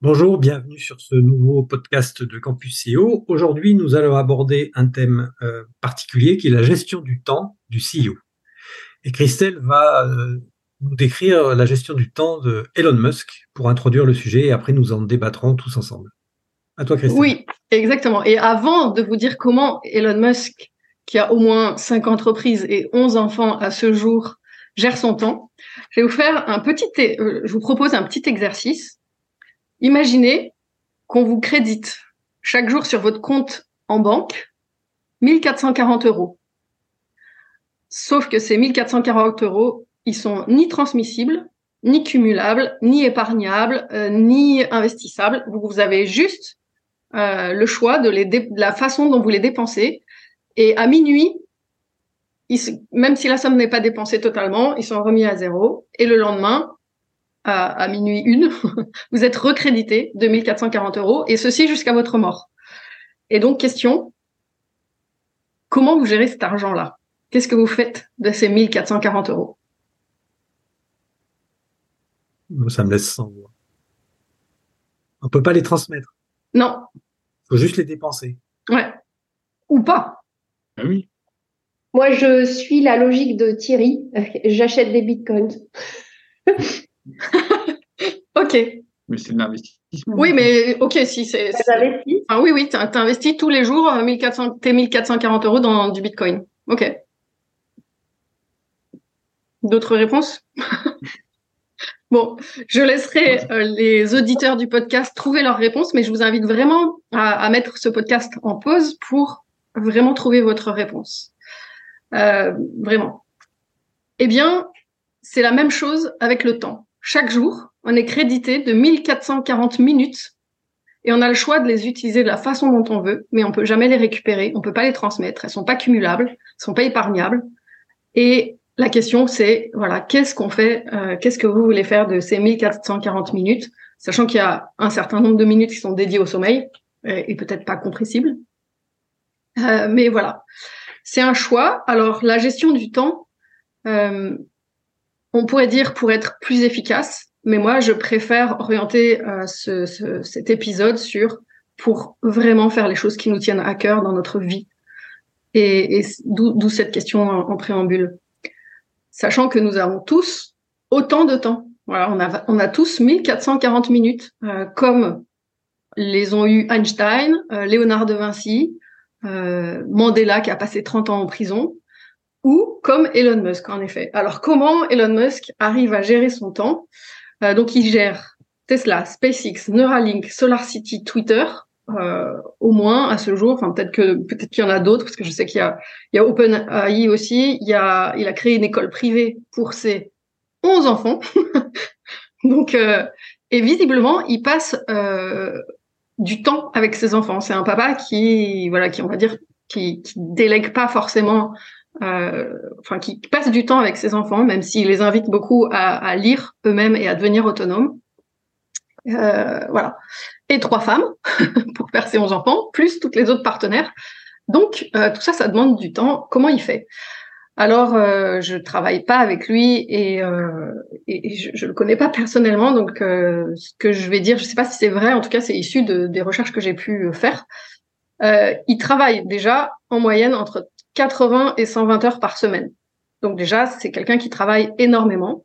Bonjour, bienvenue sur ce nouveau podcast de Campus CEO. Aujourd'hui, nous allons aborder un thème euh, particulier qui est la gestion du temps du CEO. Et Christelle va euh, nous décrire la gestion du temps de Elon Musk pour introduire le sujet et après nous en débattrons tous ensemble. À toi, Christelle. Oui, exactement. Et avant de vous dire comment Elon Musk, qui a au moins cinq entreprises et 11 enfants à ce jour, gère son temps, je vais vous faire un petit, euh, je vous propose un petit exercice Imaginez qu'on vous crédite chaque jour sur votre compte en banque 1440 euros. Sauf que ces 1440 euros, ils sont ni transmissibles, ni cumulables, ni épargnables, euh, ni investissables. Vous, avez juste euh, le choix de, la façon dont vous les dépensez. Et à minuit, même si la somme n'est pas dépensée totalement, ils sont remis à zéro. Et le lendemain, à, minuit une, vous êtes recrédité de 1440 euros et ceci jusqu'à votre mort. Et donc, question, comment vous gérez cet argent-là? Qu'est-ce que vous faites de ces 1440 euros? Ça me laisse sans voix. On peut pas les transmettre. Non. faut juste les dépenser. Ouais. Ou pas. Ah oui. Moi, je suis la logique de Thierry. J'achète des bitcoins. ok. Mais c'est de l'investissement. Oui, mais ok, si c'est. Enfin, oui, oui, tu investis tous les jours 1400, euh, tes 1440 euros dans du bitcoin. Ok. D'autres réponses? Bon, je laisserai euh, les auditeurs du podcast trouver leurs réponses, mais je vous invite vraiment à, à mettre ce podcast en pause pour vraiment trouver votre réponse. Euh, vraiment. Eh bien, c'est la même chose avec le temps. Chaque jour, on est crédité de 1440 minutes et on a le choix de les utiliser de la façon dont on veut, mais on peut jamais les récupérer, on peut pas les transmettre, elles sont pas cumulables, elles sont pas épargnables. Et la question, c'est voilà, qu'est-ce qu'on fait, euh, qu'est-ce que vous voulez faire de ces 1440 minutes, sachant qu'il y a un certain nombre de minutes qui sont dédiées au sommeil et, peut-être pas compressibles. Euh, mais voilà, c'est un choix. Alors la gestion du temps, euh, on pourrait dire pour être plus efficace, mais moi je préfère orienter euh, ce, cet épisode sur pour vraiment faire les choses qui nous tiennent à cœur dans notre vie. Et, d'où cette question en, préambule. Sachant que nous avons tous autant de temps. Voilà, on a, on a tous 1440 minutes, euh, comme les ont eu Einstein, euh, Léonard de Vinci, Mandela qui a passé 30 ans en prison, ou comme Elon Musk, en effet. Alors, comment Elon Musk arrive à gérer son temps? Euh, Donc, il gère Tesla, SpaceX, Neuralink, SolarCity, Twitter, euh, au moins à ce jour. Enfin, peut-être que peut-être qu'il y en a d'autres, parce que je sais qu'il y a, il y a OpenAI aussi. Il y a, il a créé une école privée pour ses 11 enfants. Donc, euh, et visiblement, il passe euh, du temps avec ses enfants. C'est un papa qui, voilà, qui on va dire, qui, qui délègue pas forcément enfin qui passe du temps avec ses enfants, même s'il les invite beaucoup à, à lire eux-mêmes et à devenir autonomes. Euh, voilà. Et trois femmes pour faire ses 11 enfants, plus toutes les autres partenaires. Donc euh, tout ça, ça demande du temps. Comment il fait? Alors, euh, je travaille pas avec lui et, euh, et je, je le connais pas personnellement, donc euh, ce que je vais dire, je sais pas si c'est vrai. En tout cas, c'est issu de, des recherches que j'ai pu faire. Euh, il travaille déjà en moyenne entre 80 et 120 heures par semaine. Donc déjà, c'est quelqu'un qui travaille énormément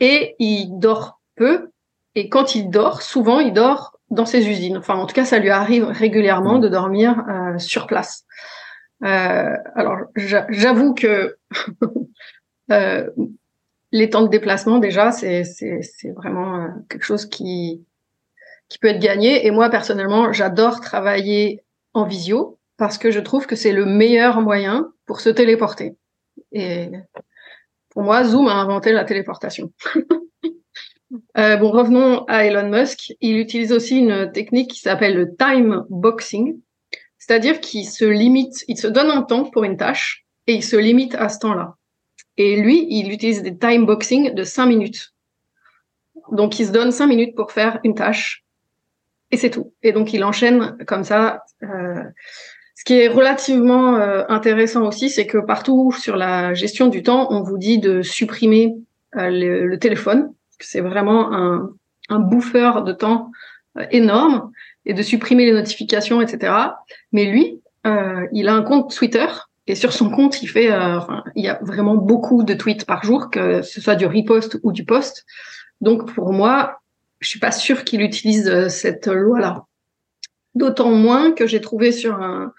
et il dort peu. Et quand il dort, souvent, il dort dans ses usines. Enfin, en tout cas, ça lui arrive régulièrement de dormir euh, sur place. Euh, alors, j'avoue que euh, les temps de déplacement, déjà, c'est vraiment quelque chose qui peut être gagné. Et moi, personnellement, j'adore travailler en visio parce que je trouve que c'est le meilleur moyen pour se téléporter. Et pour moi, Zoom a inventé la téléportation. Euh, bon, revenons à Elon Musk. Il utilise aussi une technique qui s'appelle le time boxing, c'est-à-dire qu'il se limite, il se donne un temps pour une tâche et il se limite à ce temps-là. Et lui, il utilise des time boxing de 5 minutes. Donc, il se donne 5 minutes pour faire une tâche et c'est tout. Et donc, il enchaîne comme ça. Euh, ce qui est relativement euh, intéressant aussi, c'est que partout sur la gestion du temps, on vous dit de supprimer euh, le, le, téléphone. C'est vraiment un, un bouffeur de temps euh, énorme et de supprimer les notifications, etc. Mais lui, il a un compte Twitter et sur son compte, il fait, enfin, il y a vraiment beaucoup de tweets par jour, que ce soit du repost ou du post. Donc pour moi, je suis pas sûre qu'il utilise cette loi-là. D'autant moins que j'ai trouvé sur un,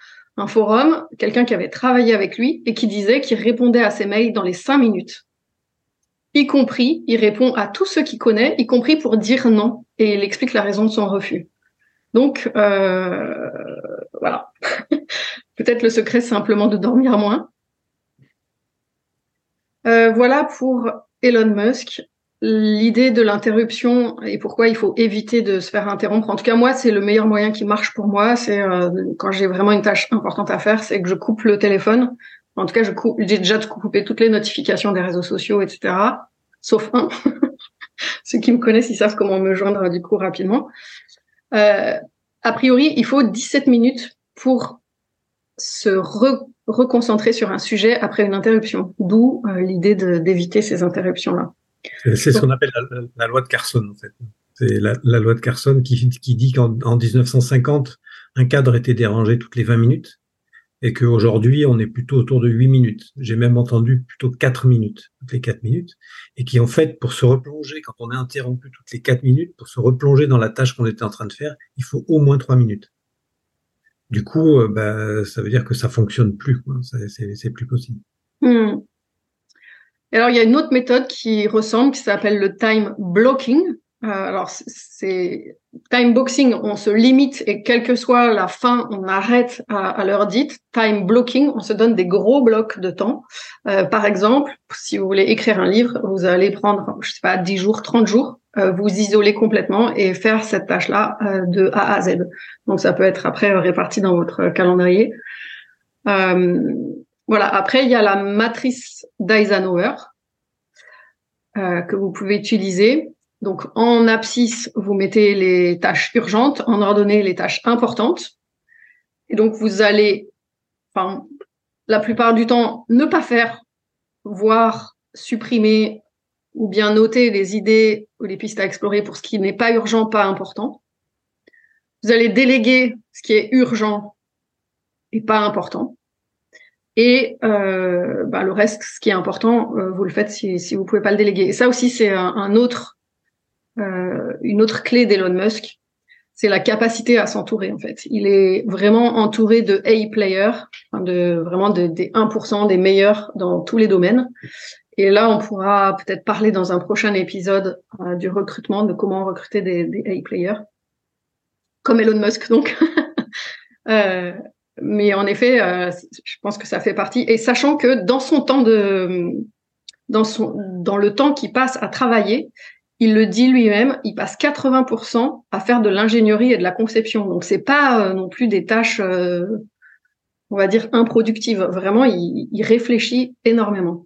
forum quelqu'un qui avait travaillé avec lui et qui disait qu'il répondait à ses mails dans les cinq minutes. Y compris, il répond à tous ceux qu'il connaît, y compris pour dire non, et il explique la raison de son refus. Donc, euh, voilà. Peut-être le secret, simplement de dormir moins. Euh, voilà pour Elon Musk l'idée de l'interruption et pourquoi il faut éviter de se faire interrompre. En tout cas, moi, c'est le meilleur moyen qui marche pour moi. C'est euh, quand j'ai vraiment une tâche importante à faire, c'est que je coupe le téléphone. En tout cas, je coupe, j'ai déjà coupé toutes les notifications des réseaux sociaux, etc. Sauf un. Ceux qui me connaissent, ils savent comment me joindre du coup rapidement. Euh, a priori, il faut 17 minutes pour se reconcentrer sur un sujet après une interruption. D'où euh, l'idée d'éviter ces interruptions-là. C'est ce qu'on appelle la, loi de Carson, en fait. C'est la, loi de Carson qui, qui dit qu'en 1950, un cadre était dérangé toutes les 20 minutes et qu'aujourd'hui, on est plutôt autour de 8 minutes. J'ai même entendu plutôt 4 minutes, toutes les 4 minutes, et qui, en fait, pour se replonger, quand on est interrompu toutes les 4 minutes, pour se replonger dans la tâche qu'on était en train de faire, il faut au moins 3 minutes. Du coup, euh, bah, ça veut dire que ça fonctionne plus, c'est plus possible. Hmm. Et alors, il y a une autre méthode qui ressemble, qui s'appelle le time blocking. Euh, alors, c'est time boxing, on se limite et quelle que soit la fin, on arrête à, à l'heure dite. Time blocking, on se donne des gros blocs de temps. Euh, par exemple, si vous voulez écrire un livre, vous allez prendre, je sais pas, 10 jours, 30 jours, euh, vous isoler complètement et faire cette tâche-là euh, de A à Z. Donc, ça peut être après réparti dans votre calendrier. Euh, voilà. Après, il y a la matrice d'Eisenhower euh, que vous pouvez utiliser. Donc, en abscisse, vous mettez les tâches urgentes, en ordonnée, les tâches importantes. Et donc, vous allez, la plupart du temps, ne pas faire, voire supprimer ou bien noter les idées ou les pistes à explorer pour ce qui n'est pas urgent, pas important. Vous allez déléguer ce qui est urgent et pas important. Et euh, bah, le reste, ce qui est important, euh, vous le faites si, si vous pouvez pas le déléguer. Et ça aussi, c'est un, autre, euh, une autre clé d'Elon Musk, c'est la capacité à s'entourer en fait. Il est vraiment entouré de A players, de vraiment des 1% des meilleurs dans tous les domaines. Et là, on pourra peut-être parler dans un prochain épisode euh, du recrutement, de comment recruter des, des A players, comme Elon Musk donc. euh, mais en effet, euh, je pense que ça fait partie. Et sachant que dans son temps de, dans son, dans le temps qu'il passe à travailler, il le dit lui-même, il passe 80% à faire de l'ingénierie et de la conception. Donc c'est pas euh, non plus des tâches, euh, on va dire improductives. Vraiment, il, réfléchit énormément.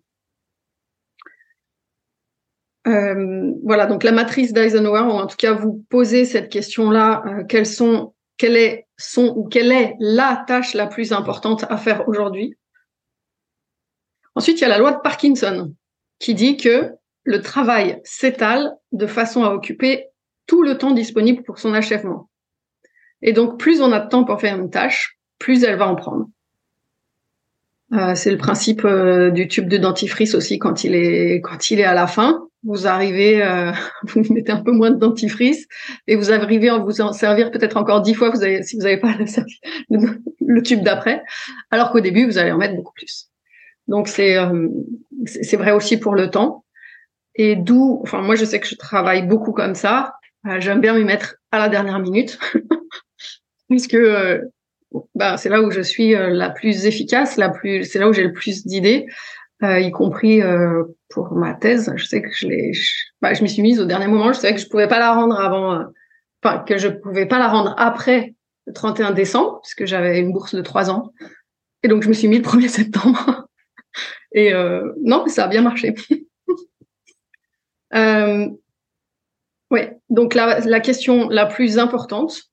voilà, donc la matrice d'Eisenhower, en tout cas vous posez cette question-là, quels sont quelle est son ou quelle est la tâche la plus importante à faire aujourd'hui. Ensuite, il y a la loi de Parkinson qui dit que le travail s'étale de façon à occuper tout le temps disponible pour son achèvement. Et donc, plus on a de temps pour faire une tâche, plus elle va en prendre. Euh, c'est le principe euh, du tube de dentifrice aussi quand il est à la fin. Vous arrivez, euh, vous mettez un peu moins de dentifrice et vous arrivez à vous en servir peut-être encore dix fois si vous n'avez pas le, tube d'après, alors qu'au début vous allez en mettre beaucoup plus. Donc c'est c'est vrai aussi pour le temps. Et d'où, enfin moi je sais que je travaille beaucoup comme ça. J'aime bien m'y mettre à la dernière minute puisque bah, c'est là où je suis euh, la plus efficace, la plus, c'est là où j'ai le plus d'idées. Euh, y compris euh, pour ma thèse. Je sais que je l'ai, je, bah, je m'y suis mise au dernier moment. Je savais que je pouvais pas la rendre avant, euh, enfin que je pouvais pas la rendre après le 31 décembre, puisque j'avais une bourse de trois ans. Et donc je me suis mis le 1er septembre. Et euh, non, ça a bien marché. euh, ouais. Donc la, la question la plus importante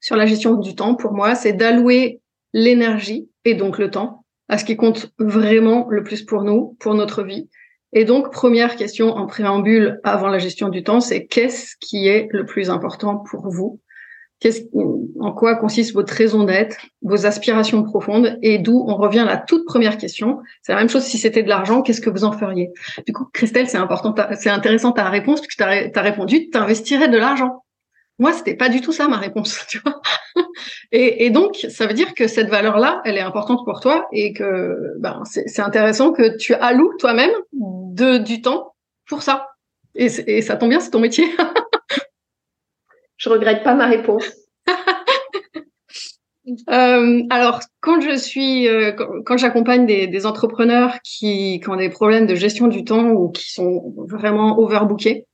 sur la gestion du temps pour moi, c'est d'allouer l'énergie et donc le temps à ce qui compte vraiment le plus pour nous, pour notre vie. Et donc, première question en préambule avant la gestion du temps, c'est qu'est-ce qui est le plus important pour vous? Qu'est-ce, en quoi consiste votre raison d'être, vos aspirations profondes, et d'où on revient à la toute première question. C'est la même chose si c'était de l'argent, qu'est-ce que vous en feriez? Du coup, Christelle, c'est important, c'est intéressant ta réponse puisque tu répondu, tu investirais de l'argent. Moi, c'était pas du tout ça ma réponse, tu vois. Et, et, donc, ça veut dire que cette valeur-là, elle est importante pour toi et que ben, c'est intéressant que tu alloues toi-même de du temps pour ça. Et, et ça tombe bien, c'est ton métier. Je regrette pas ma réponse. euh, alors, quand je suis, euh, quand, quand j'accompagne des, des, entrepreneurs qui, qui ont des problèmes de gestion du temps ou qui sont vraiment overbookés,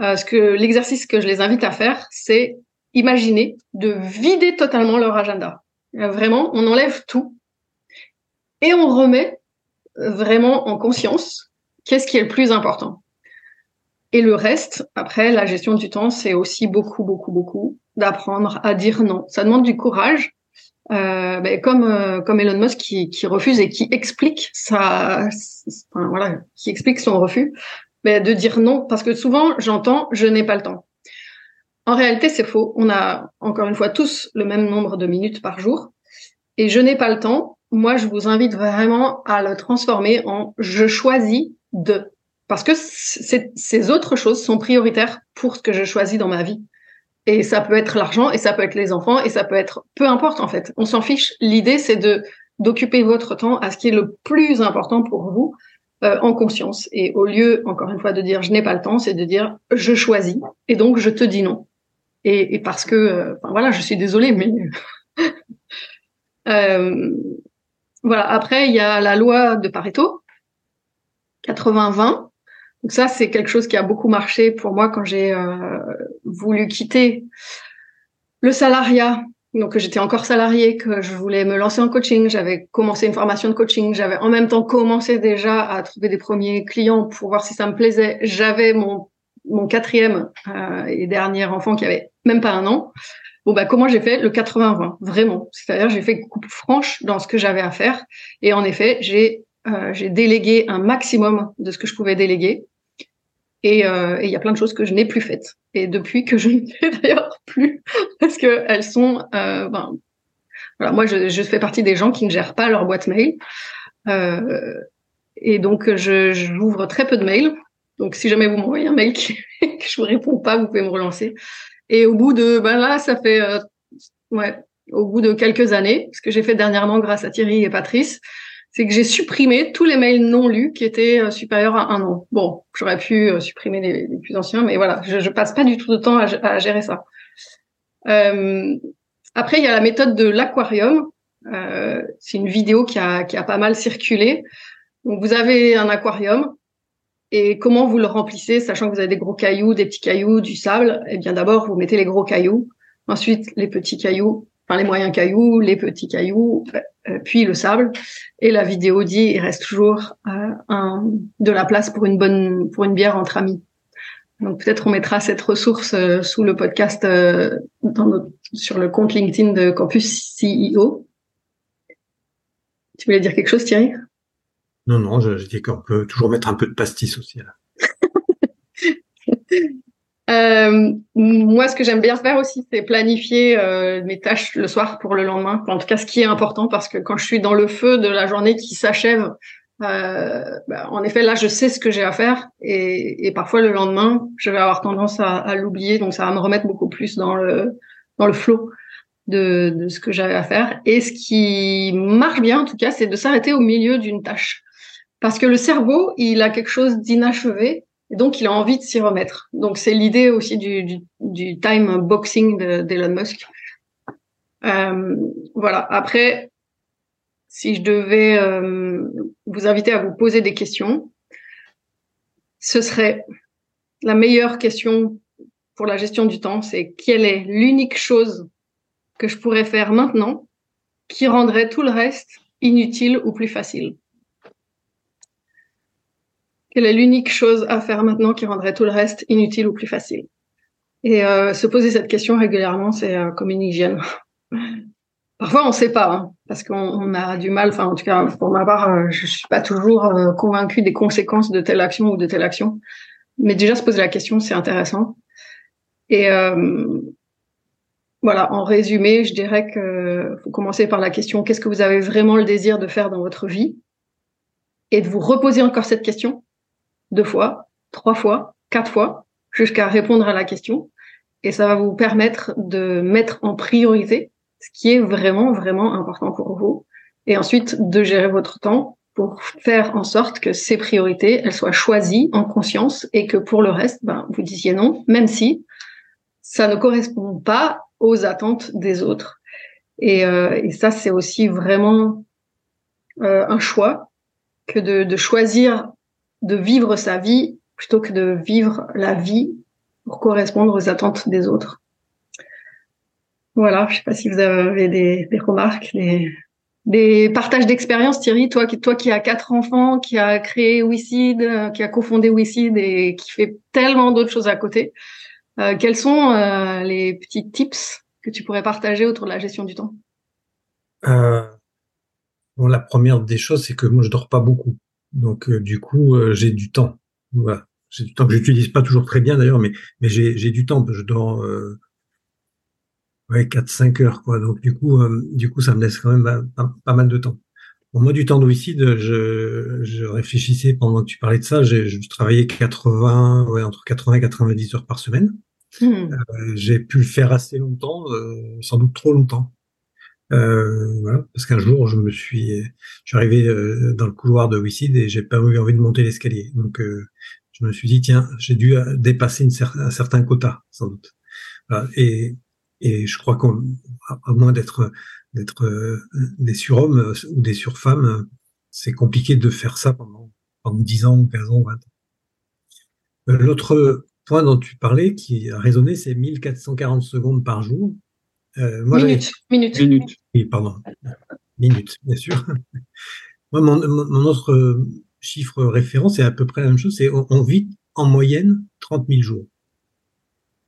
euh, ce que l'exercice que je les invite à faire, c'est imaginer de vider totalement leur agenda. Euh, vraiment, on enlève tout et on remet euh, vraiment en conscience qu'est-ce qui est le plus important. Et le reste, après, la gestion du temps, c'est aussi beaucoup, beaucoup, beaucoup d'apprendre à dire non. Ça demande du courage, euh, ben, comme comme Elon Musk qui, refuse et qui explique sa, voilà, qui explique son refus mais de dire non, parce que souvent j'entends je n'ai pas le temps. En réalité, c'est faux. On a encore une fois tous le même nombre de minutes par jour. Et je n'ai pas le temps. Moi, je vous invite vraiment à le transformer en je choisis de. Parce que ces autres choses sont prioritaires pour ce que je choisis dans ma vie. Et ça peut être l'argent, et ça peut être les enfants, et ça peut être peu importe en fait. On s'en fiche. L'idée, c'est de d'occuper votre temps à ce qui est le plus important pour vous euh, en conscience. Et au lieu, encore une fois, de dire je n'ai pas le temps, c'est de dire je choisis et donc je te dis non. Et, parce que, euh, voilà, je suis désolée, mais euh, voilà. Après, il y a la loi de Pareto, 80-20. Donc ça, c'est quelque chose qui a beaucoup marché pour moi quand j'ai voulu quitter le salariat donc j'étais encore salariée, que je voulais me lancer en coaching, j'avais commencé une formation de coaching, j'avais en même temps commencé déjà à trouver des premiers clients pour voir si ça me plaisait. J'avais mon mon quatrième euh, et dernier enfant qui avait même pas un an. Bon bah comment j'ai fait le 80-20 vraiment, c'est-à-dire j'ai fait coupe franche dans ce que j'avais à faire. Et en effet j'ai euh, j'ai délégué un maximum de ce que je pouvais déléguer et euh, il y a plein de choses que je n'ai plus faites. Et depuis que je ne fais d'ailleurs plus, parce que elles sont, euh, ben, voilà, moi je, fais partie des gens qui ne gèrent pas leur boîte mail, euh, et donc je j'ouvre très peu de mails. Donc si jamais vous m'envoyez un mail qui, que je vous réponds pas, vous pouvez me relancer. Et au bout de, ben là, ça fait, euh, ouais, au bout de quelques années, ce que j'ai fait dernièrement grâce à Thierry et Patrice, c'est que j'ai supprimé tous les mails non lus qui étaient euh, supérieurs à un an. Bon, j'aurais pu euh, supprimer les, plus anciens, mais voilà, je, je passe pas du tout de temps à, gérer ça. Euh, après, il y a la méthode de l'aquarium. C'est une vidéo qui a, qui a pas mal circulé. Donc, vous avez un aquarium et comment vous le remplissez, sachant que vous avez des gros cailloux, des petits cailloux, du sable. Eh bien, d'abord, vous mettez les gros cailloux. Ensuite, les petits cailloux, enfin les moyens cailloux, les petits cailloux, puis le sable. Et la vidéo dit il reste toujours euh, un, de la place pour une bonne pour une bière entre amis. Donc peut-être on mettra cette ressource euh, sous le podcast euh, dans notre, sur le compte LinkedIn de Campus CEO. Tu voulais dire quelque chose, Thierry? Non, non, je, je dis qu'on peut toujours mettre un peu de pastis aussi. Là. Euh, moi, ce que j'aime bien faire aussi, c'est planifier euh, mes tâches le soir pour le lendemain. En tout cas, ce qui est important, parce que quand je suis dans le feu de la journée qui s'achève, euh, bah, en effet, là, je sais ce que j'ai à faire, et, et, parfois le lendemain, je vais avoir tendance à, à l'oublier, donc ça va me remettre beaucoup plus dans le dans le flot de, de ce que j'avais à faire. Et ce qui marche bien, en tout cas, c'est de s'arrêter au milieu d'une tâche, parce que le cerveau, il a quelque chose d'inachevé donc, il a envie de s'y remettre. Donc, c'est l'idée aussi du, time boxing d'Elon Musk. Euh, voilà. Après, si je devais euh, vous inviter à vous poser des questions, ce serait la meilleure question pour la gestion du temps, c'est quelle est l'unique chose que je pourrais faire maintenant qui rendrait tout le reste inutile ou plus facile? Quelle est l'unique chose à faire maintenant qui rendrait tout le reste inutile ou plus facile? Et euh, se poser cette question régulièrement, c'est euh, comme une hygiène. Parfois, on ne sait pas, hein, parce qu'on a du mal. Enfin, en tout cas, pour ma part, euh, je suis pas toujours euh, convaincue des conséquences de telle action ou de telle action. Mais déjà, se poser la question, c'est intéressant. Et euh, voilà, en résumé, je dirais que faut commencer par la question qu'est-ce que vous avez vraiment le désir de faire dans votre vie? Et de vous reposer encore cette question deux fois, trois fois, quatre fois, jusqu'à répondre à la question. Et ça va vous permettre de mettre en priorité ce qui est vraiment, vraiment important pour vous. Et ensuite, de gérer votre temps pour faire en sorte que ces priorités, elles soient choisies en conscience et que pour le reste, ben, vous disiez non, même si ça ne correspond pas aux attentes des autres. Et, euh, et ça, c'est aussi vraiment euh, un choix que de, de choisir de vivre sa vie plutôt que de vivre la vie pour correspondre aux attentes des autres. Voilà, je sais pas si vous avez des, des remarques, des, des partages d'expériences, Thierry, toi qui, toi as quatre enfants, qui a créé WeSeed, euh, qui a cofondé WeSeed et qui fait tellement d'autres choses à côté. Euh, quels sont euh, les petits tips que tu pourrais partager autour de la gestion du temps? Euh, La première des choses, c'est que moi, je dors pas beaucoup. Donc, euh, du coup, euh, j'ai du temps. Voilà. J'ai du temps que j'utilise pas toujours très bien d'ailleurs, mais, mais j'ai du temps. Je dors ouais, 4-5 heures. Quoi. Donc, du coup, du coup, ça me laisse quand même pas, pas mal de temps. Bon, moi, du temps d'homicide, je, je réfléchissais pendant que tu parlais de ça. Je, je travaillais 80, ouais, entre 80 et 90 heures par semaine. Hmm. Euh, j'ai pu le faire assez longtemps, euh, sans doute trop longtemps. Euh, voilà, parce qu'un jour, je me suis, je suis arrivé euh, dans le couloir de WeSeed et j'ai pas eu envie de monter l'escalier. Donc, euh, je me suis dit, tiens, j'ai dû dépasser une cer un certain quota, sans doute. Voilà. Et, et je crois qu'à moins d'être d'être euh, des surhommes euh, ou des surfemmes, euh, c'est compliqué de faire ça pendant, pendant 10 ans, 15 ans, 20 ans. L'autre point dont tu parlais, qui a résonné, c'est 1440 secondes par jour. Euh, moi, minutes, minutes. Minutes. Oui, pardon. Minutes, bien sûr. moi, mon, mon, autre chiffre référent, c'est à peu près la même chose, c'est on, on, vit en moyenne 30 000 jours.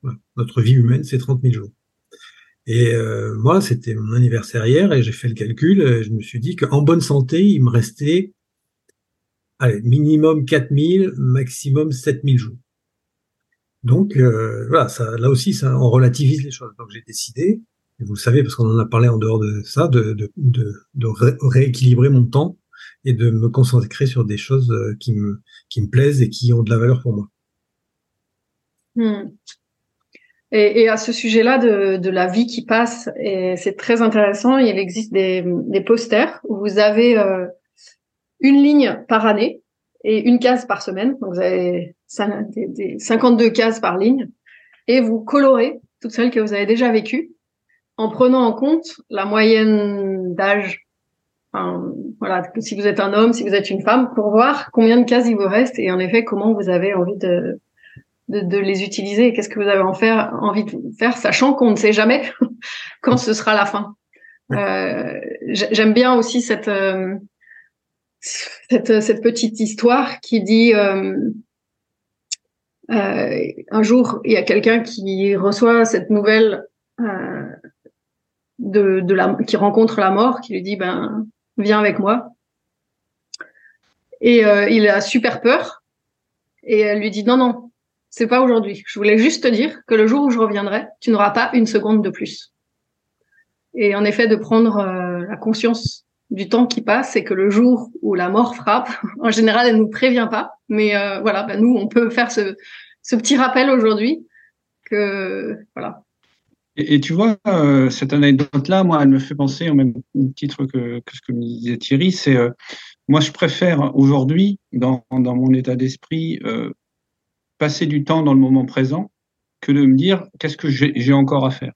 Voilà. Notre vie humaine, c'est 30 000 jours. Et euh, moi, c'était mon anniversaire hier et j'ai fait le calcul. Et je me suis dit qu'en bonne santé, il me restait allez, minimum 4000, maximum 7000 jours. Donc euh, voilà, ça, là aussi, ça, on relativise les choses. Donc j'ai décidé, vous le savez parce qu'on en a parlé en dehors de ça, de, de, de, de ré rééquilibrer mon temps et de me concentrer sur des choses euh, qui me, plaisent et qui ont de la valeur pour moi. Hmm. Et, à ce sujet-là de, la vie qui passe, c'est très intéressant. Il existe des, posters où vous avez euh, une ligne par année et une case par semaine. Donc vous avez des, des 52 cases par ligne et vous colorez toutes celles que vous avez déjà vécues en prenant en compte la moyenne d'âge. Enfin, voilà, si vous êtes un homme, si vous êtes une femme, pour voir combien de cases il vous reste et en effet comment vous avez envie de de, de les utiliser Qu'est-ce que vous avez en faire, envie de faire, sachant qu'on ne sait jamais quand ce sera la fin euh, J'aime bien aussi cette, euh, cette, cette petite histoire qui dit euh, euh un jour il y a quelqu'un qui reçoit cette nouvelle euh, de, de la qui rencontre la mort, qui lui dit ben viens avec moi. Et euh, il a super peur et elle lui dit non non c'est pas aujourd'hui. Je voulais juste te dire que le jour où je reviendrai, tu n'auras pas une seconde de plus. Et en effet, de prendre euh, la conscience du temps qui passe et que le jour où la mort frappe, en général, elle nous prévient pas. Mais euh, voilà, ben nous, on peut faire ce, ce petit rappel aujourd'hui que voilà. Et, et tu vois, euh, cette anecdote-là, moi, elle me fait penser au même titre que, que ce que me disait Thierry. C'est euh, moi, je préfère aujourd'hui, dans, dans mon état d'esprit, euh, passer du temps dans le moment présent que de me dire qu'est-ce que j'ai encore à faire?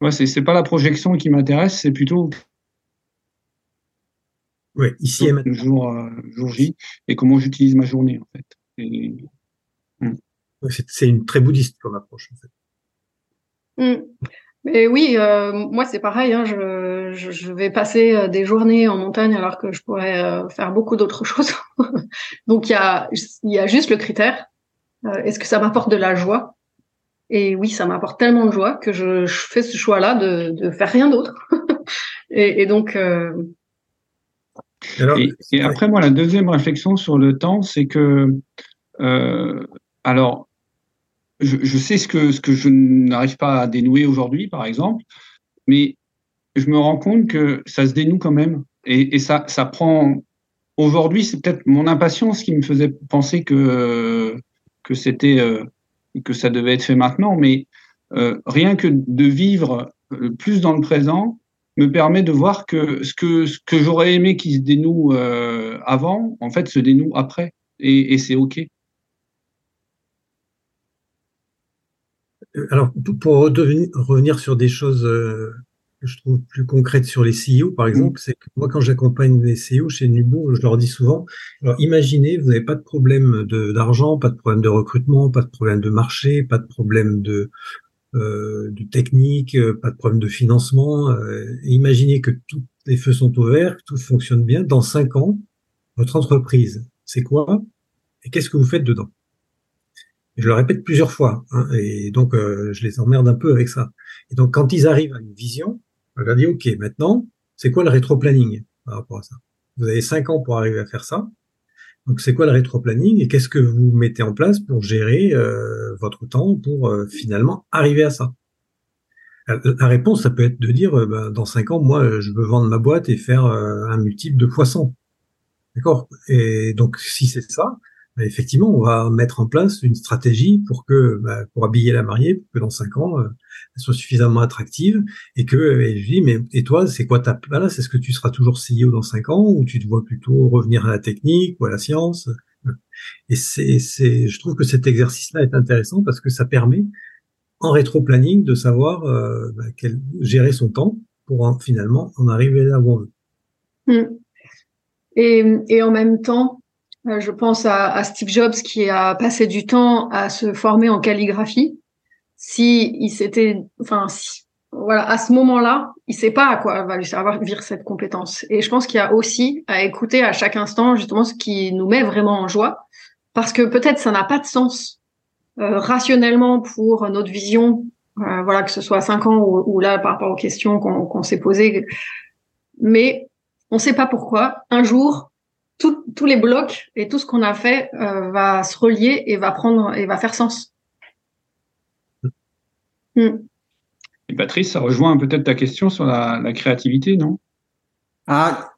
Moi, c'est c'est pas la projection qui m'intéresse, c'est plutôt Oui, ici et maintenant. Le jour, euh, jour J, et comment j'utilise ma journée, en fait. Et... Hmm. C'est une très bouddhiste comme approche, en fait. Hmm. Mais oui, euh, moi c'est pareil. Hein, je, je, je, vais passer euh, des journées en montagne alors que je pourrais euh, faire beaucoup d'autres choses. Donc il y a, il y a juste le critère. Euh, est-ce que ça m'apporte de la joie? Et oui, ça m'apporte tellement de joie que je, je fais ce choix-là de, de faire rien d'autre. et, et, donc. Alors, et, et, après moi, la deuxième réflexion sur le temps, c'est que alors je, sais ce que, je n'arrive pas à dénouer aujourd'hui, par exemple, mais je me rends compte que ça se dénoue quand même. Et, ça, prend. Aujourd'hui, c'est peut-être mon impatience qui me faisait penser que, c'était. Euh, que ça devait être fait maintenant, mais euh, rien que de vivre euh, plus dans le présent me permet de voir que ce que, j'aurais aimé qui se dénoue avant, en fait, se dénoue après. Et c'est OK. Alors, pour revenir sur des choses euh, que je trouve plus concrètes sur les CEO, par exemple, c'est que moi, quand j'accompagne les CEO chez Nubo, je leur dis souvent, alors imaginez, vous n'avez pas de problème d'argent, pas de problème de recrutement, pas de problème de marché, pas de problème de, euh, de technique, pas de problème de financement. Euh, imaginez que tous les feux sont ouverts, que tout fonctionne bien. Dans cinq ans, votre entreprise, c'est quoi? Et qu'est-ce que vous faites dedans? Je le répète plusieurs fois, hein, et donc euh, je les emmerde un peu avec ça. Et donc quand ils arrivent à une vision, je leur dis ok, maintenant, c'est quoi le rétro-planning par rapport à ça? Vous avez cinq ans pour arriver à faire ça. Donc c'est quoi le rétro-planning et qu'est-ce que vous mettez en place pour gérer euh, votre temps pour euh, finalement arriver à ça? La réponse, ça peut être de dire, ben, dans cinq ans, moi, je veux vendre ma boîte et faire un multiple de poissons. D'accord? Et donc, si c'est ça, effectivement, on va mettre en place une stratégie pour que, bah, pour habiller la mariée, pour que dans cinq ans, euh, elle soit suffisamment attractive et que, et je dis, mais et toi, c'est quoi ta place Est-ce que tu seras toujours CEO dans cinq ans ou tu te vois plutôt revenir à la technique ou à la science? Et c'est, c'est, je trouve que cet exercice-là est intéressant parce que ça permet, en rétro-planning, de savoir euh, bah, quel, gérer son temps pour en, finalement en arriver là où on veut. Mmh. Et, et en même temps, je pense à, Steve Jobs qui a passé du temps à se former en calligraphie. Si il s'était, enfin, si, voilà, à ce moment-là, il sait pas à quoi va lui servir cette compétence. Et je pense qu'il y a aussi à écouter à chaque instant justement ce qui nous met vraiment en joie, parce que peut-être ça n'a pas de sens euh, rationnellement pour notre vision, euh, voilà, que ce soit à cinq ans ou, là par rapport aux questions qu'on s'est posées, mais on ne sait pas pourquoi. Un jour, tous les blocs et tout ce qu'on a fait euh, va se relier et va prendre et va faire sens. Mm. Et Patrice, ça rejoint peut-être ta question sur la, la, créativité, non? Ah,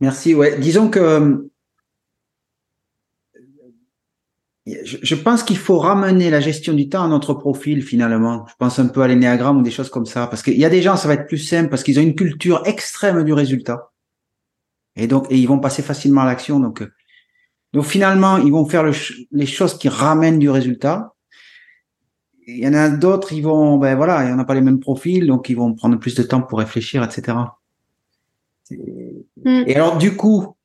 merci. Ouais, disons que je, je pense qu'il faut ramener la gestion du temps à notre profil finalement. Je pense un peu à l'énéagramme ou des choses comme ça, parce qu'il y a des gens, ça va être plus simple parce qu'ils ont une culture extrême du résultat. Et donc, et ils vont passer facilement à l'action. Donc, euh, donc finalement, ils vont faire le, les choses qui ramènent du résultat. Il y en a d'autres, ils vont, ben voilà, il n'y en a pas les mêmes profils, donc ils vont prendre plus de temps pour réfléchir, etc. Mm. Et alors, du coup,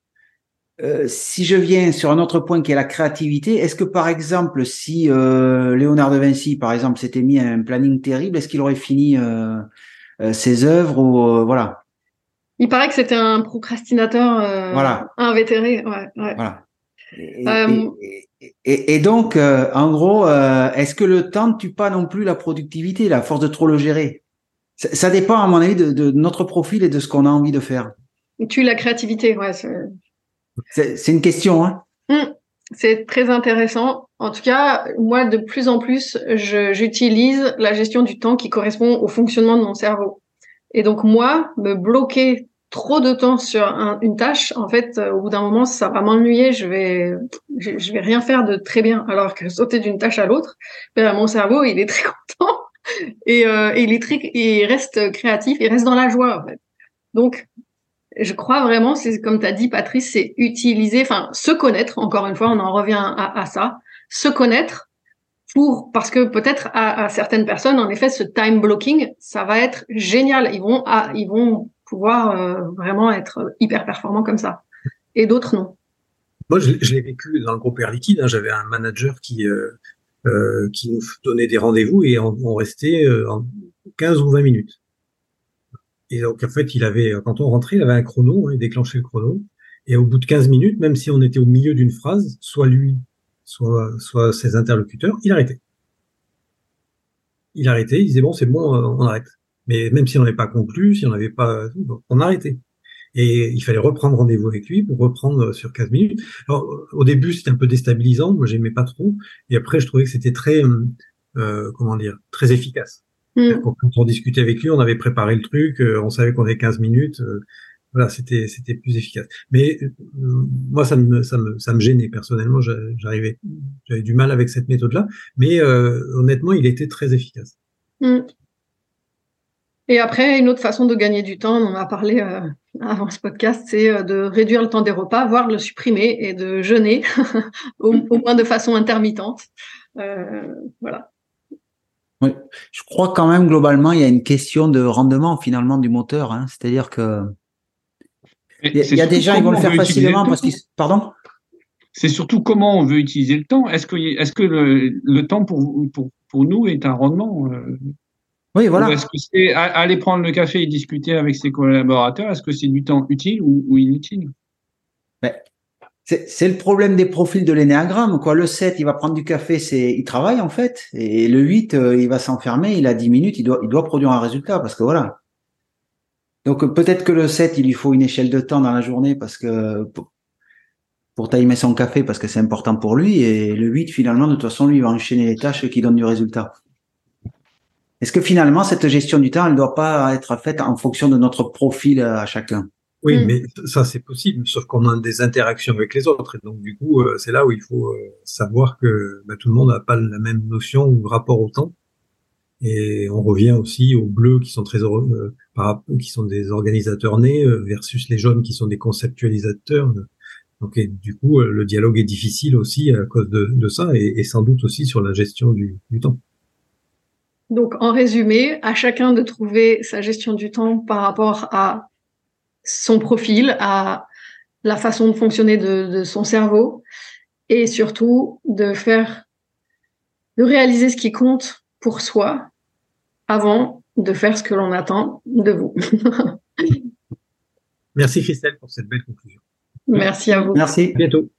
euh, si je viens sur un autre point qui est la créativité, est-ce que par exemple, si euh, Léonard de Vinci, par exemple, s'était mis un planning terrible, est-ce qu'il aurait fini euh, euh ses œuvres ou euh, voilà? Il paraît que c'était un procrastinateur euh, voilà. invétéré. Ouais, ouais. Voilà. Et, euh, et, et, et donc, euh, en gros, euh, est-ce que le temps ne tue pas non plus la productivité, la force de trop le gérer? Ça, ça, dépend, à mon avis, de, de, notre profil et de ce qu'on a envie de faire. Il tue la créativité, ouais. C'est une question, hein. Mmh. C'est très intéressant. En tout cas, moi, de plus en plus, j'utilise la gestion du temps qui correspond au fonctionnement de mon cerveau. Et donc moi, me bloquer trop de temps sur un, une tâche, en fait, euh, au bout d'un moment, ça va m'ennuyer. Je vais, je, je, vais rien faire de très bien. Alors que sauter d'une tâche à l'autre, ben, mon cerveau, il est très content et, euh, et il est très, il reste créatif, il reste dans la joie. En fait. Donc, je crois vraiment, c'est comme tu as dit, Patrice, c'est utiliser, enfin, se connaître. Encore une fois, on en revient à, à ça, se connaître pour parce que peut-être à, certaines personnes, en effet, ce time blocking, ça va être génial. Ils vont, ils vont pouvoir euh, vraiment être hyper performants comme ça. et d'autres non. Moi, je, l'ai vécu dans le groupe Air Liquide. Hein. J'avais un manager qui, euh, euh, qui nous donnait des rendez-vous et on, restait en 15 ou 20 minutes. Et donc, en fait, il avait, quand on rentrait, il avait un chrono, hein, il déclenchait le chrono. Et au bout de 15 minutes, même si on était au milieu d'une phrase, soit lui, soit, soit ses interlocuteurs, il arrêtait. Il arrêtait, il disait bon, c'est bon, on arrête. Mais même si on n'avait pas conclu, si on n'avait pas, on arrêtait et il fallait reprendre rendez-vous avec lui pour reprendre sur 15 minutes. Alors, au début, c'était un peu déstabilisant, moi j'aimais pas trop, et après je trouvais que c'était très, euh, comment dire, très efficace. Mm. Quand on discutait avec lui, on avait préparé le truc, euh, on savait qu'on avait 15 minutes, euh, voilà, c'était c'était plus efficace. Mais euh, moi, ça me ça me ça me gênait personnellement, j'arrivais, j'avais du mal avec cette méthode-là, mais honnêtement, il était très efficace. Mm. Et après, une autre façon de gagner du temps, on en a parlé euh, avant ce podcast, c'est euh, de réduire le temps des repas, voire le supprimer et de jeûner, au, moins de façon intermittente. Euh, voilà. Oui. Je crois quand même globalement, il y a une question de rendement finalement du moteur. Hein. C'est-à-dire que il y, a des gens qui vont le faire facilement parce qu'ils. Pardon? C'est surtout comment on veut utiliser le temps. Est-ce que, le, le temps pour, pour, pour nous est un rendement oui, voilà. est-ce que c'est aller prendre le café et discuter avec ses collaborateurs Est-ce que c'est du temps utile ou, inutile? Ben, c'est le problème des profils de l'énéagramme. Quoi. Le 7, il va prendre du café, c'est il travaille en fait. Et le 8, euh, il va s'enfermer, il a 10 minutes, il doit, il doit produire un résultat parce que voilà. Donc peut-être que le 7, il lui faut une échelle de temps dans la journée parce que pour, pour timer son café parce que c'est important pour lui. Et le 8, finalement, de toute façon, lui, il va enchaîner les tâches qui donnent du résultat. Est-ce que finalement, cette gestion du temps, elle ne doit pas être faite en fonction de notre profil à chacun? Oui, hmm. mais ça, c'est possible, sauf qu'on a des interactions avec les autres. Et donc, du coup, euh, c'est là où il faut euh, savoir que bah, tout le monde n'a pas la même notion ou rapport au temps. Et on revient aussi aux bleus qui sont très euh, qui sont des organisateurs nés versus les jaunes qui sont des conceptualisateurs. Donc, du coup, le dialogue est difficile aussi à cause de, ça et, sans doute aussi sur la gestion du temps. Donc, en résumé, à chacun de trouver sa gestion du temps par rapport à son profil, à la façon de fonctionner de, son cerveau, et surtout de faire, de réaliser ce qui compte pour soi avant de faire ce que l'on attend de vous. Merci Christelle pour cette belle conclusion. Merci à vous. Merci. bientôt.